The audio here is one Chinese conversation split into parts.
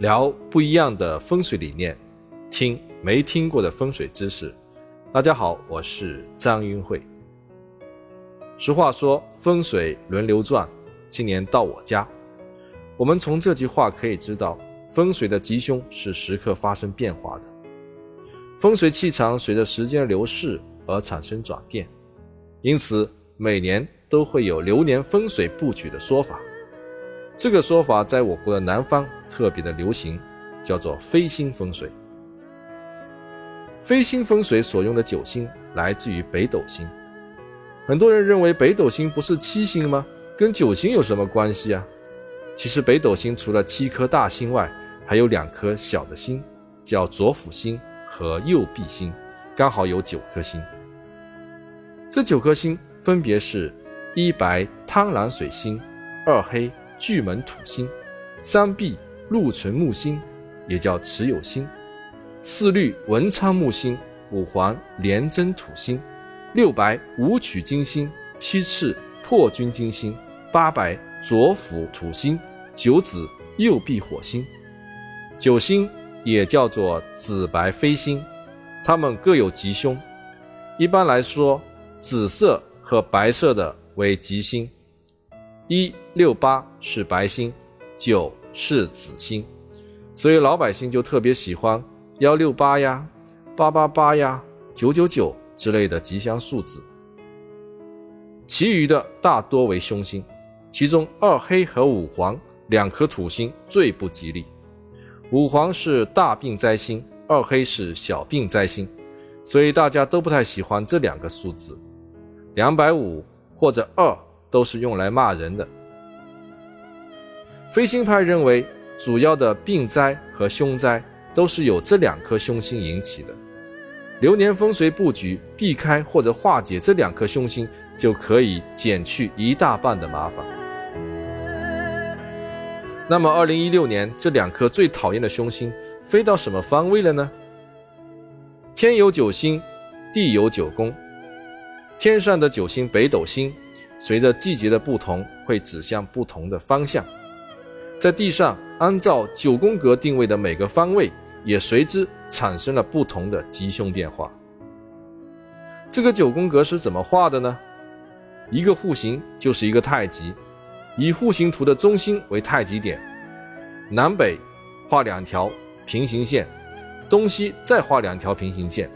聊不一样的风水理念，听没听过的风水知识。大家好，我是张云慧。俗话说风水轮流转，今年到我家。我们从这句话可以知道，风水的吉凶是时刻发生变化的，风水气场随着时间流逝而产生转变，因此每年都会有流年风水布局的说法。这个说法在我国的南方特别的流行，叫做飞星风水。飞星风水所用的九星来自于北斗星。很多人认为北斗星不是七星吗？跟九星有什么关系啊？其实北斗星除了七颗大星外，还有两颗小的星，叫左辅星和右弼星，刚好有九颗星。这九颗星分别是：一白贪狼水星，二黑。巨门土星，三碧禄存木星，也叫持有星；四绿文昌木星，五黄廉贞土星，六白武曲金星，七赤破军金星，八白左辅土星，九紫右弼火星。九星也叫做紫白飞星，它们各有吉凶。一般来说，紫色和白色的为吉星。一六八是白星，九是紫星，所以老百姓就特别喜欢幺六八呀、八八八呀、九九九之类的吉祥数字。其余的大多为凶星，其中二黑和五黄两颗土星最不吉利。五黄是大病灾星，二黑是小病灾星，所以大家都不太喜欢这两个数字。两百五或者二。都是用来骂人的。飞星派认为，主要的病灾和凶灾都是由这两颗凶星引起的。流年风水布局，避开或者化解这两颗凶星，就可以减去一大半的麻烦。那么，二零一六年这两颗最讨厌的凶星飞到什么方位了呢？天有九星，地有九宫。天上的九星北斗星。随着季节的不同，会指向不同的方向。在地上按照九宫格定位的每个方位，也随之产生了不同的吉凶变化。这个九宫格是怎么画的呢？一个户型就是一个太极，以户型图的中心为太极点，南北画两条平行线，东西再画两条平行线，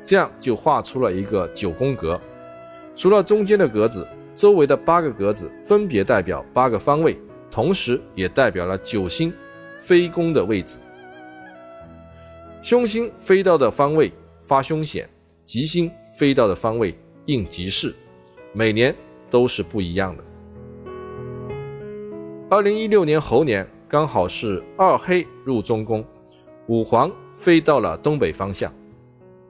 这样就画出了一个九宫格。除了中间的格子。周围的八个格子分别代表八个方位，同时也代表了九星飞宫的位置。凶星飞到的方位发凶险，吉星飞到的方位应吉事，每年都是不一样的。二零一六年猴年刚好是二黑入中宫，五黄飞到了东北方向。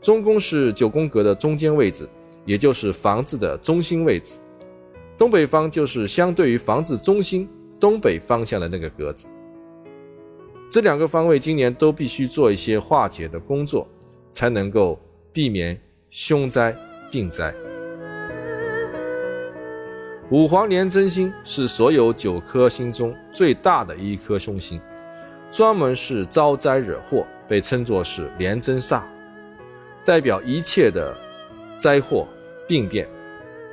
中宫是九宫格的中间位置，也就是房子的中心位置。东北方就是相对于房子中心东北方向的那个格子。这两个方位今年都必须做一些化解的工作，才能够避免凶灾病灾。五黄连真星是所有九颗星中最大的一颗凶星，专门是招灾惹祸，被称作是连真煞，代表一切的灾祸病变。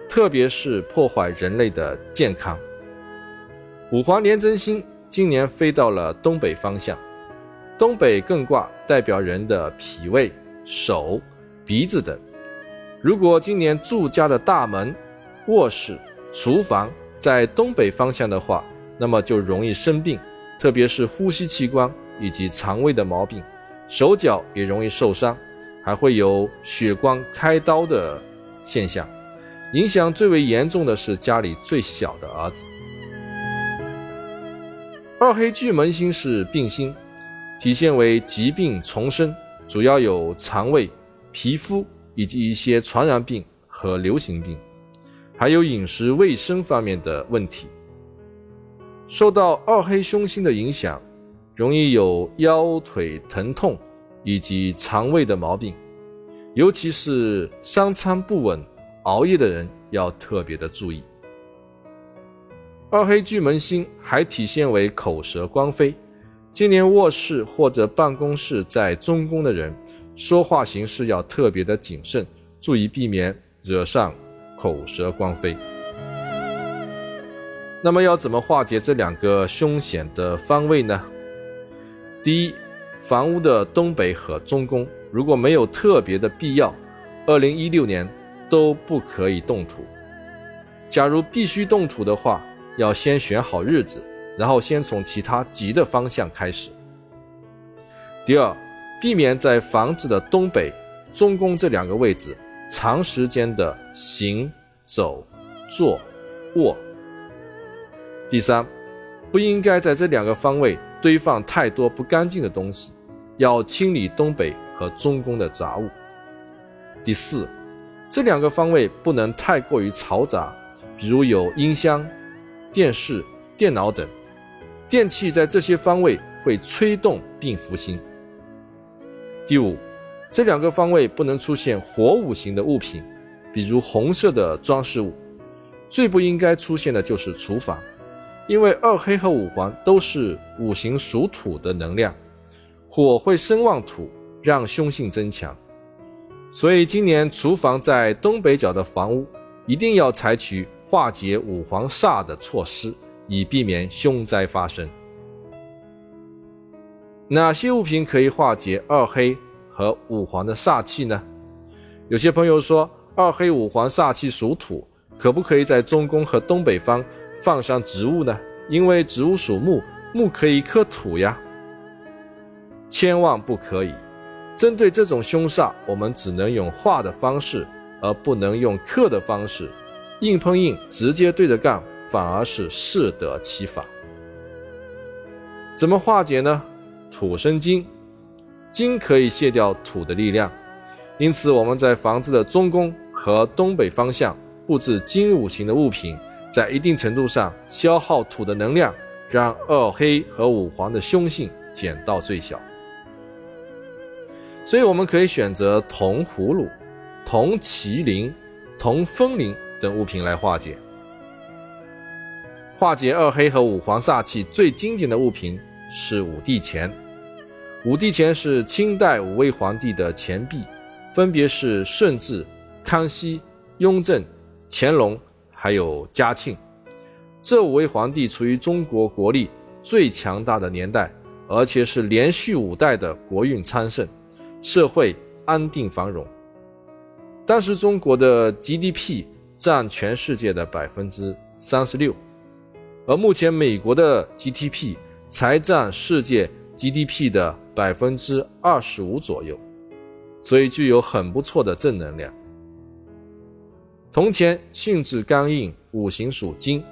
特别是破坏人类的健康。五黄连真星今年飞到了东北方向，东北艮卦代表人的脾胃、手、鼻子等。如果今年住家的大门、卧室、厨房在东北方向的话，那么就容易生病，特别是呼吸器官以及肠胃的毛病，手脚也容易受伤，还会有血光开刀的现象。影响最为严重的是家里最小的儿子。二黑巨门星是病星，体现为疾病丛生，主要有肠胃、皮肤以及一些传染病和流行病，还有饮食卫生方面的问题。受到二黑凶星的影响，容易有腰腿疼痛以及肠胃的毛病，尤其是三餐不稳。熬夜的人要特别的注意。二黑巨门星还体现为口舌光飞，今年卧室或者办公室在中宫的人，说话行事要特别的谨慎，注意避免惹上口舌光飞。那么要怎么化解这两个凶险的方位呢？第一，房屋的东北和中宫如果没有特别的必要，二零一六年都不可以动土。假如必须动土的话，要先选好日子。然后先从其他吉的方向开始。第二，避免在房子的东北、中宫这两个位置长时间的行走、坐、卧。第三，不应该在这两个方位堆放太多不干净的东西，要清理东北和中宫的杂物。第四，这两个方位不能太过于嘈杂，比如有音箱、电视、电脑等。电器在这些方位会催动并浮心。第五，这两个方位不能出现火五行的物品，比如红色的装饰物。最不应该出现的就是厨房，因为二黑和五黄都是五行属土的能量，火会生旺土，让凶性增强。所以今年厨房在东北角的房屋一定要采取化解五黄煞的措施。以避免凶灾发生。哪些物品可以化解二黑和五黄的煞气呢？有些朋友说，二黑五黄煞气属土，可不可以在中宫和东北方放上植物呢？因为植物属木，木可以克土呀。千万不可以！针对这种凶煞，我们只能用化的方式，而不能用克的方式，硬碰硬，直接对着干。反而是适得其反。怎么化解呢？土生金，金可以卸掉土的力量，因此我们在房子的中宫和东北方向布置金五行的物品，在一定程度上消耗土的能量，让二黑和五黄的凶性减到最小。所以我们可以选择铜葫芦、铜麒麟、铜风铃等物品来化解。化解二黑和五黄煞气最经典的物品是五帝钱。五帝钱是清代五位皇帝的钱币，分别是顺治、康熙、雍正、乾隆，还有嘉庆。这五位皇帝处于中国国力最强大的年代，而且是连续五代的国运昌盛，社会安定繁荣。当时中国的 GDP 占全世界的百分之三十六。而目前，美国的 GDP 才占世界 GDP 的百分之二十五左右，所以具有很不错的正能量。铜钱性质刚硬，五行属金，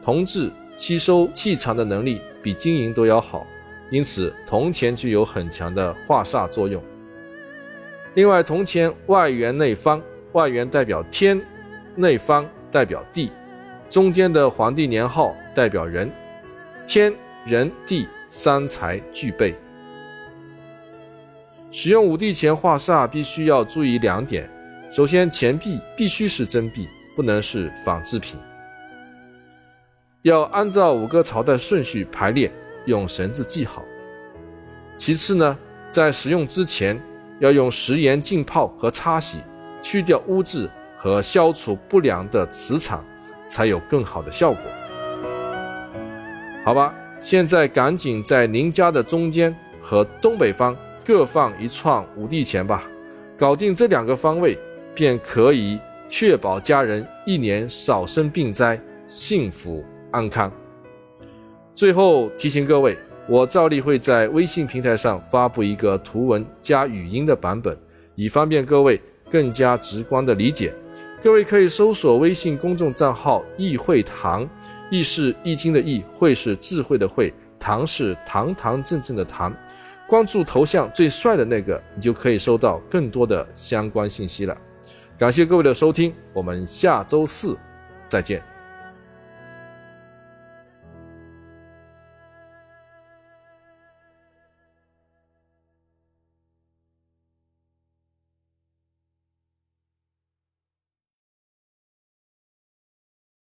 铜质吸收气场的能力比金银都要好，因此铜钱具有很强的化煞作用。另外，铜钱外圆内方，外圆代表天，内方代表地。中间的皇帝年号代表人，天人地三才具备。使用五帝钱化煞，必须要注意两点：首先，钱币必须是真币，不能是仿制品；要按照五个朝代顺序排列，用绳子系好。其次呢，在使用之前，要用食盐浸泡和擦洗，去掉污渍和消除不良的磁场。才有更好的效果，好吧？现在赶紧在您家的中间和东北方各放一串五帝钱吧，搞定这两个方位，便可以确保家人一年少生病灾，幸福安康。最后提醒各位，我照例会在微信平台上发布一个图文加语音的版本，以方便各位更加直观的理解。各位可以搜索微信公众账号“易会堂”，易是易经的易，会是智慧的会，堂是堂堂正正的堂。关注头像最帅的那个，你就可以收到更多的相关信息了。感谢各位的收听，我们下周四再见。